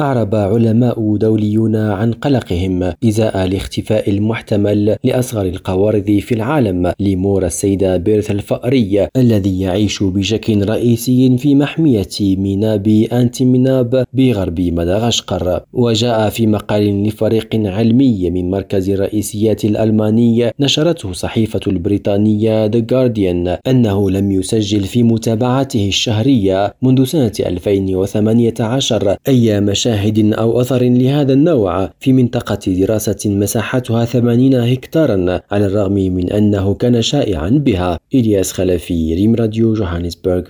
أعرب علماء دوليون عن قلقهم إزاء الاختفاء المحتمل لأصغر القوارض في العالم ليمور السيدة بيرث الفأري الذي يعيش بشكل رئيسي في محمية مينابي أنتيمينا بغرب مدغشقر. وجاء في مقال لفريق علمي من مركز الرئيسيات الألماني نشرته صحيفة البريطانية The Guardian أنه لم يسجل في متابعته الشهرية منذ سنة 2018 أي مشاهد أو أثر لهذا النوع في منطقة دراسة مساحتها 80 هكتارا على الرغم من أنه كان شائعا بها. إلياس خلفي ريم راديو جوهانسبرغ.